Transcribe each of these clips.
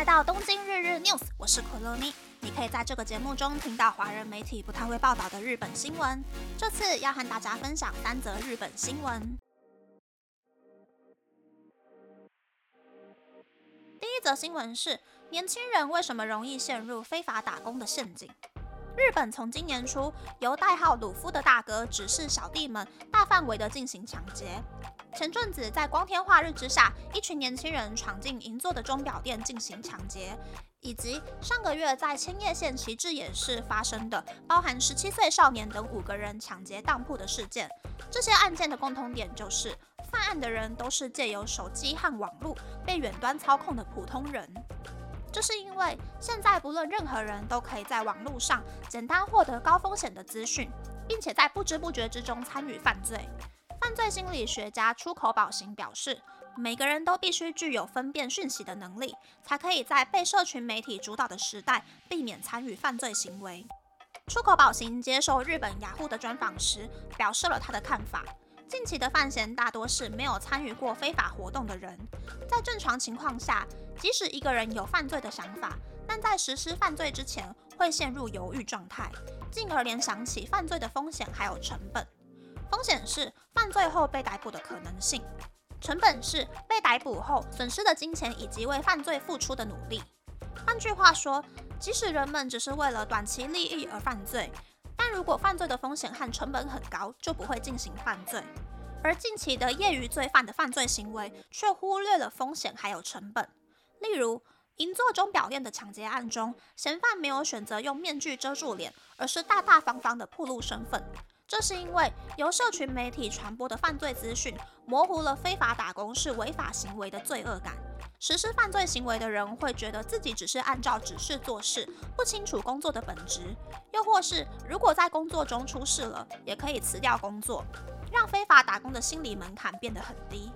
来到东京日日 news，我是可乐咪。你可以在这个节目中听到华人媒体不太会报道的日本新闻。这次要和大家分享三则日本新闻。第一则新闻是：年轻人为什么容易陷入非法打工的陷阱？日本从今年初，由代号鲁夫的大哥指示小弟们大范围的进行抢劫。前阵子在光天化日之下，一群年轻人闯进银座的钟表店进行抢劫，以及上个月在千叶县旗帜野市发生的包含十七岁少年等五个人抢劫当铺的事件。这些案件的共同点就是，犯案的人都是借由手机和网络被远端操控的普通人。这是因为现在不论任何人都可以在网络上简单获得高风险的资讯，并且在不知不觉之中参与犯罪。犯罪心理学家出口保行表示，每个人都必须具有分辨讯息的能力，才可以在被社群媒体主导的时代避免参与犯罪行为。出口保行接受日本雅虎的专访时，表示了他的看法。近期的犯嫌大多是没有参与过非法活动的人，在正常情况下，即使一个人有犯罪的想法，但在实施犯罪之前会陷入犹豫状态，进而联想起犯罪的风险还有成本。风险是犯罪后被逮捕的可能性，成本是被逮捕后损失的金钱以及为犯罪付出的努力。换句话说，即使人们只是为了短期利益而犯罪。但如果犯罪的风险和成本很高，就不会进行犯罪。而近期的业余罪犯的犯罪行为却忽略了风险还有成本。例如，银座钟表店的抢劫案中，嫌犯没有选择用面具遮住脸，而是大大方方的暴露身份。这是因为由社群媒体传播的犯罪资讯，模糊了非法打工是违法行为的罪恶感。实施犯罪行为的人会觉得自己只是按照指示做事，不清楚工作的本质；又或是如果在工作中出事了，也可以辞掉工作，让非法打工的心理门槛变得很低。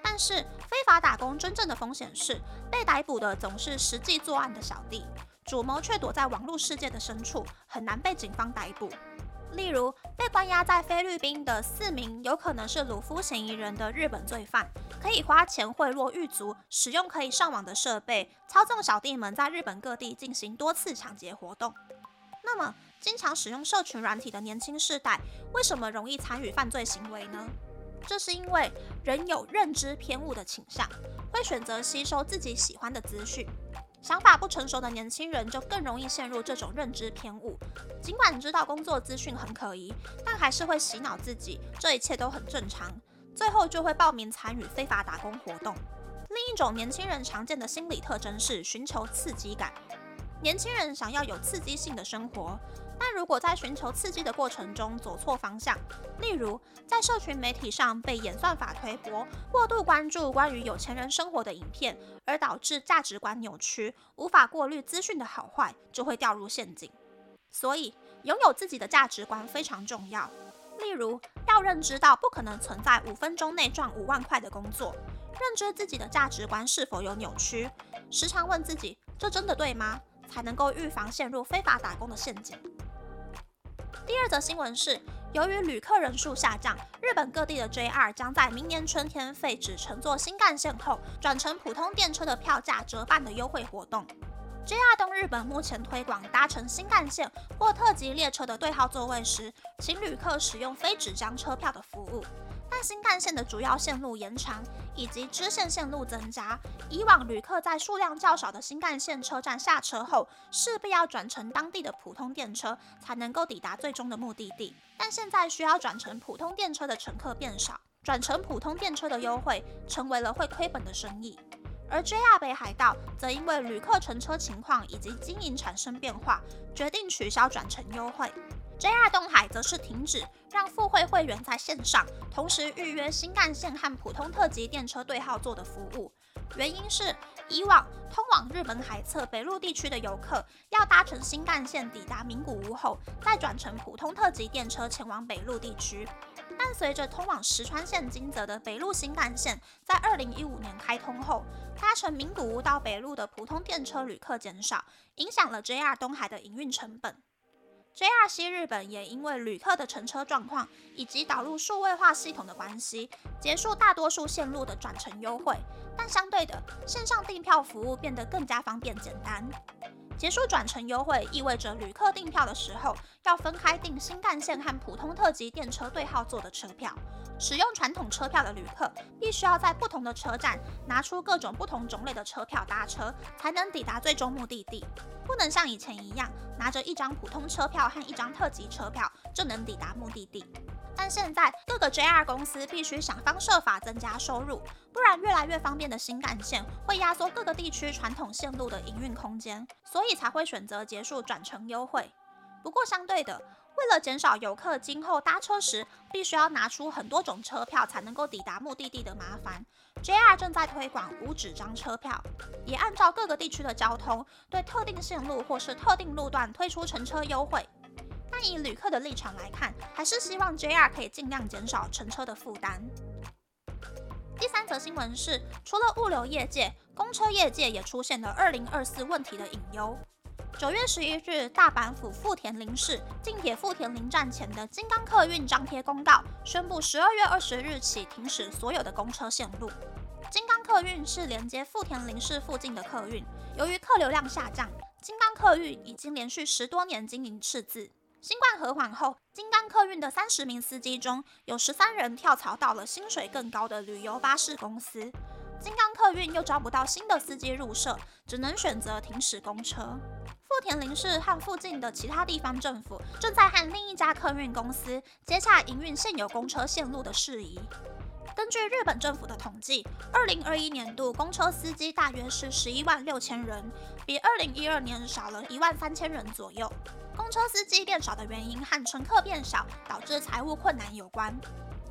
但是，非法打工真正的风险是，被逮捕的总是实际作案的小弟，主谋却躲在网络世界的深处，很难被警方逮捕。例如，被关押在菲律宾的四名有可能是鲁夫嫌疑人的日本罪犯，可以花钱贿赂狱卒，使用可以上网的设备，操纵小弟们在日本各地进行多次抢劫活动。那么，经常使用社群软体的年轻世代，为什么容易参与犯罪行为呢？这是因为人有认知偏误的倾向，会选择吸收自己喜欢的资讯。想法不成熟的年轻人就更容易陷入这种认知偏误，尽管知道工作资讯很可疑，但还是会洗脑自己，这一切都很正常，最后就会报名参与非法打工活动。另一种年轻人常见的心理特征是寻求刺激感，年轻人想要有刺激性的生活。但如果在寻求刺激的过程中走错方向，例如在社群媒体上被演算法推播，过度关注关于有钱人生活的影片，而导致价值观扭曲，无法过滤资讯的好坏，就会掉入陷阱。所以，拥有自己的价值观非常重要。例如，要认知到不可能存在五分钟内赚五万块的工作，认知自己的价值观是否有扭曲，时常问自己：这真的对吗？才能够预防陷入非法打工的陷阱。第二则新闻是，由于旅客人数下降，日本各地的 JR 将在明年春天废止乘坐新干线后转乘普通电车的票价折半的优惠活动。JR 东日本目前推广搭乘新干线或特急列车的对号座位时，请旅客使用非纸张车票的服务。新干线的主要线路延长以及支线线路增加，以往旅客在数量较少的新干线车站下车后，势必要转乘当地的普通电车才能够抵达最终的目的地。但现在需要转乘普通电车的乘客变少，转乘普通电车的优惠成为了会亏本的生意。而 JR 北海道则因为旅客乘车情况以及经营产生变化，决定取消转乘优惠。JR 东海则是停止让付会会员在线上同时预约新干线和普通特急电车对号座的服务，原因是以往通往日本海侧北陆地区的游客要搭乘新干线抵达名古屋后，再转乘普通特急电车前往北陆地区。但随着通往石川县金泽的北陆新干线在二零一五年开通后，搭乘名古屋到北陆的普通电车旅客减少，影响了 JR 东海的营运成本。JR 西日本也因为旅客的乘车状况以及导入数位化系统的关系，结束大多数线路的转乘优惠。但相对的，线上订票服务变得更加方便简单。结束转乘优惠意味着旅客订票的时候要分开订新干线和普通特急电车对号座的车票。使用传统车票的旅客必须要在不同的车站拿出各种不同种类的车票搭车，才能抵达最终目的地。不能像以前一样拿着一张普通车票和一张特急车票就能抵达目的地。但现在各个 JR 公司必须想方设法增加收入，不然越来越方便的新干线会压缩各个地区传统线路的营运空间，所以才会选择结束转乘优惠。不过相对的，为了减少游客今后搭车时必须要拿出很多种车票才能够抵达目的地的麻烦，JR 正在推广无纸张车票，也按照各个地区的交通，对特定线路或是特定路段推出乘车优惠。但以旅客的立场来看，还是希望 JR 可以尽量减少乘车的负担。第三则新闻是，除了物流业界，公车业界也出现了二零二四问题的隐忧。九月十一日，大阪府富田林市近铁富田林站前的金刚客运张贴公告，宣布十二月二十日起停驶所有的公车线路。金刚客运是连接富田林市附近的客运，由于客流量下降，金刚客运已经连续十多年经营赤字。新冠和缓后，金刚客运的三十名司机中有十三人跳槽到了薪水更高的旅游巴士公司，金刚客运又招不到新的司机入社，只能选择停驶公车。富田林市和附近的其他地方政府正在和另一家客运公司接洽营运现有公车线路的事宜。根据日本政府的统计，二零二一年度公车司机大约是十一万六千人，比二零一二年少了一万三千人左右。公车司机变少的原因和乘客变少导致财务困难有关。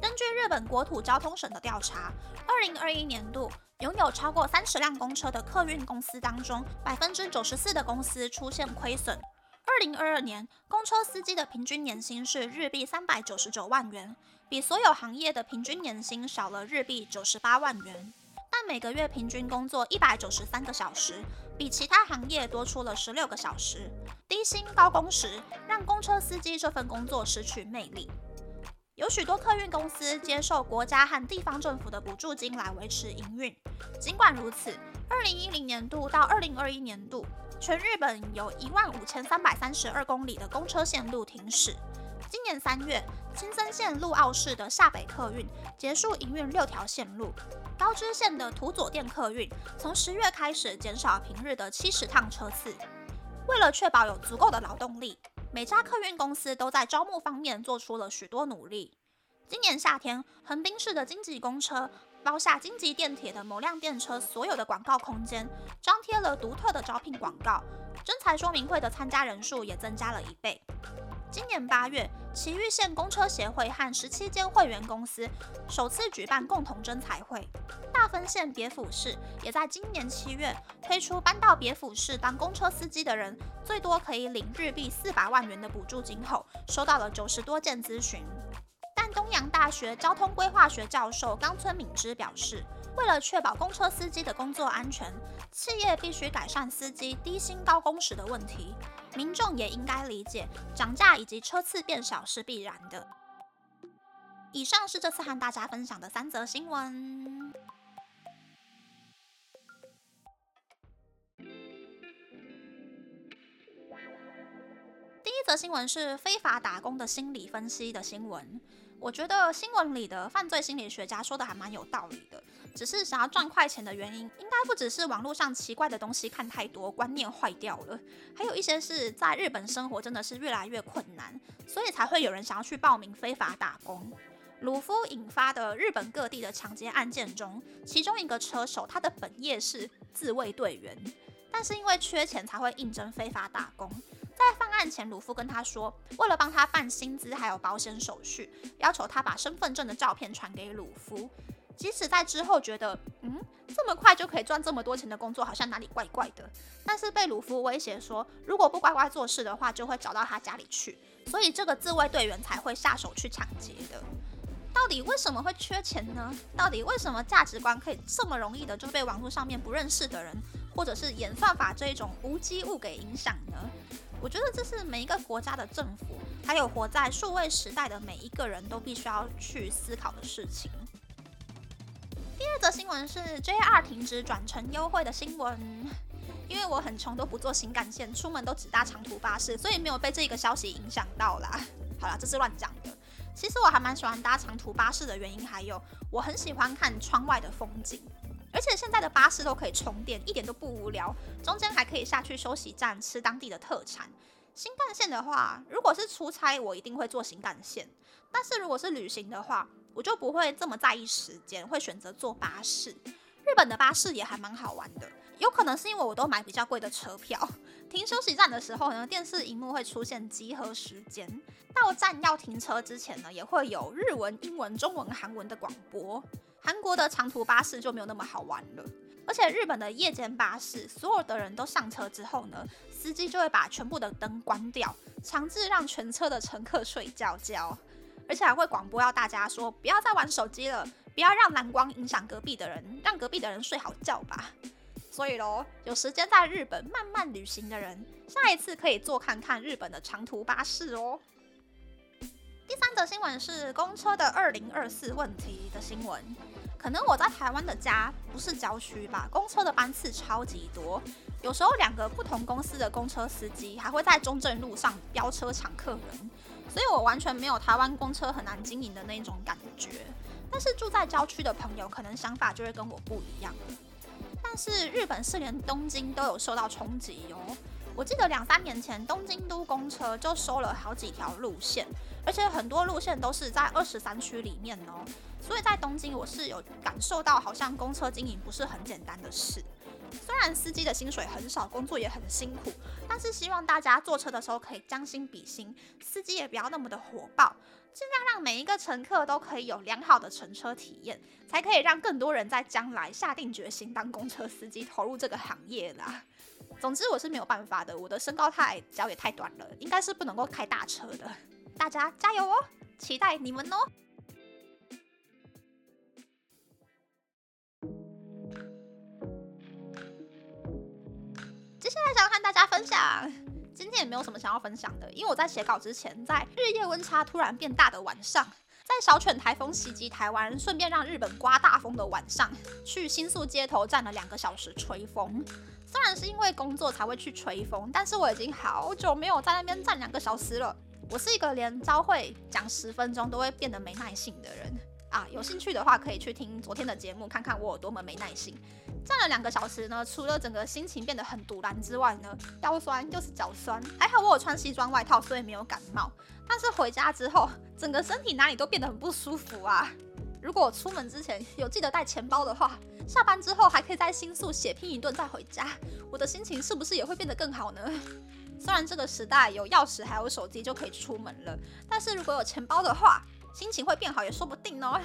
根据日本国土交通省的调查，二零二一年度拥有超过三十辆公车的客运公司当中，百分之九十四的公司出现亏损。二零二二年，公车司机的平均年薪是日币三百九十九万元，比所有行业的平均年薪少了日币九十八万元。但每个月平均工作一百九十三个小时，比其他行业多出了十六个小时。低薪高工时让公车司机这份工作失去魅力。有许多客运公司接受国家和地方政府的补助金来维持营运。尽管如此，二零一零年度到二零二一年度，全日本有一万五千三百三十二公里的公车线路停驶。今年三月，青森县陆奥市的下北客运结束营运六条线路。高知县的土佐店客运从十月开始减少平日的七十趟车次。为了确保有足够的劳动力。每家客运公司都在招募方面做出了许多努力。今年夏天，横滨市的京急公车包下京急电铁的某辆电车所有的广告空间，张贴了独特的招聘广告。征才说明会的参加人数也增加了一倍。今年八月，埼玉县公车协会和十七间会员公司首次举办共同征才会。大分县别府市也在今年七月推出，搬到别府市当公车司机的人最多可以领日币四百万元的补助金后，收到了九十多件咨询。但东洋大学交通规划学教授冈村敏之表示，为了确保公车司机的工作安全，企业必须改善司机低薪高工时的问题。民众也应该理解，涨价以及车次变少是必然的。以上是这次和大家分享的三则新闻。第一则新闻是非法打工的心理分析的新闻。我觉得新闻里的犯罪心理学家说的还蛮有道理的，只是想要赚快钱的原因，应该不只是网络上奇怪的东西看太多，观念坏掉了，还有一些是在日本生活真的是越来越困难，所以才会有人想要去报名非法打工。鲁夫引发的日本各地的抢劫案件中，其中一个车手他的本业是自卫队员，但是因为缺钱才会应征非法打工。在犯案前，鲁夫跟他说，为了帮他办薪资还有保险手续，要求他把身份证的照片传给鲁夫。即使在之后觉得，嗯，这么快就可以赚这么多钱的工作，好像哪里怪怪的，但是被鲁夫威胁说，如果不乖乖做事的话，就会找到他家里去，所以这个自卫队员才会下手去抢劫的。到底为什么会缺钱呢？到底为什么价值观可以这么容易的就被网络上面不认识的人，或者是演算法这一种无机物给影响呢？我觉得这是每一个国家的政府，还有活在数位时代的每一个人都必须要去思考的事情。第二则新闻是 JR 停止转乘优惠的新闻。因为我很穷，都不坐新干线，出门都只搭长途巴士，所以没有被这个消息影响到啦。好啦，这是乱讲的。其实我还蛮喜欢搭长途巴士的原因，还有我很喜欢看窗外的风景。而且现在的巴士都可以充电，一点都不无聊。中间还可以下去休息站吃当地的特产。新干线的话，如果是出差，我一定会坐新干线。但是如果是旅行的话，我就不会这么在意时间，会选择坐巴士。日本的巴士也还蛮好玩的，有可能是因为我都买比较贵的车票。停休息站的时候呢，电视荧幕会出现集合时间。到站要停车之前呢，也会有日文、英文、中文、韩文的广播。韩国的长途巴士就没有那么好玩了，而且日本的夜间巴士，所有的人都上车之后呢，司机就会把全部的灯关掉，强制让全车的乘客睡觉觉，而且还会广播要大家说不要再玩手机了，不要让蓝光影响隔壁的人，让隔壁的人睡好觉吧。所以喽，有时间在日本慢慢旅行的人，下一次可以坐看看日本的长途巴士哦。第三则新闻是公车的二零二四问题的新闻。可能我在台湾的家不是郊区吧，公车的班次超级多，有时候两个不同公司的公车司机还会在中正路上飙车抢客人，所以我完全没有台湾公车很难经营的那种感觉。但是住在郊区的朋友可能想法就会跟我不一样。但是日本是连东京都有受到冲击哦，我记得两三年前东京都公车就收了好几条路线，而且很多路线都是在二十三区里面哦。所以在东京，我是有感受到，好像公车经营不是很简单的事。虽然司机的薪水很少，工作也很辛苦，但是希望大家坐车的时候可以将心比心，司机也不要那么的火爆，尽量让每一个乘客都可以有良好的乘车体验，才可以让更多人在将来下定决心当公车司机，投入这个行业啦。总之我是没有办法的，我的身高太矮，脚也太短了，应该是不能够开大车的。大家加油哦，期待你们哦。接下来想要和大家分享，今天也没有什么想要分享的，因为我在写稿之前，在日夜温差突然变大的晚上，在小犬台风袭击台湾，顺便让日本刮大风的晚上，去新宿街头站了两个小时吹风。虽然是因为工作才会去吹风，但是我已经好久没有在那边站两个小时了。我是一个连朝会讲十分钟都会变得没耐性的人啊！有兴趣的话，可以去听昨天的节目，看看我有多么没耐心。站了两个小时呢，除了整个心情变得很堵然之外呢，腰酸又是脚酸。还好我有穿西装外套，所以没有感冒。但是回家之后，整个身体哪里都变得很不舒服啊！如果我出门之前有记得带钱包的话，下班之后还可以在新宿血拼一顿再回家，我的心情是不是也会变得更好呢？虽然这个时代有钥匙还有手机就可以出门了，但是如果有钱包的话，心情会变好也说不定哦。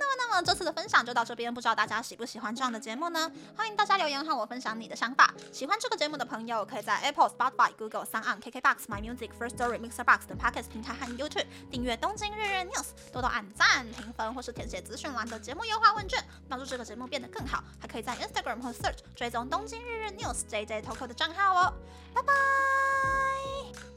那么，那么这次的分享就到这边，不知道大家喜不喜欢这样的节目呢？欢迎大家留言和我分享你的想法。喜欢这个节目的朋友，可以在 Apple、Spotify、Google、s o n KKBox、My Music、First Story、Mixer Box 等 Podcast 平台和 YouTube 订阅《东京日日 News》，多多按赞、评分或是填写资讯栏的节目优化问卷，帮助这个节目变得更好。还可以在 Instagram 和 Search 追踪《东京日日 News》JJ Toko 的账号哦。拜拜。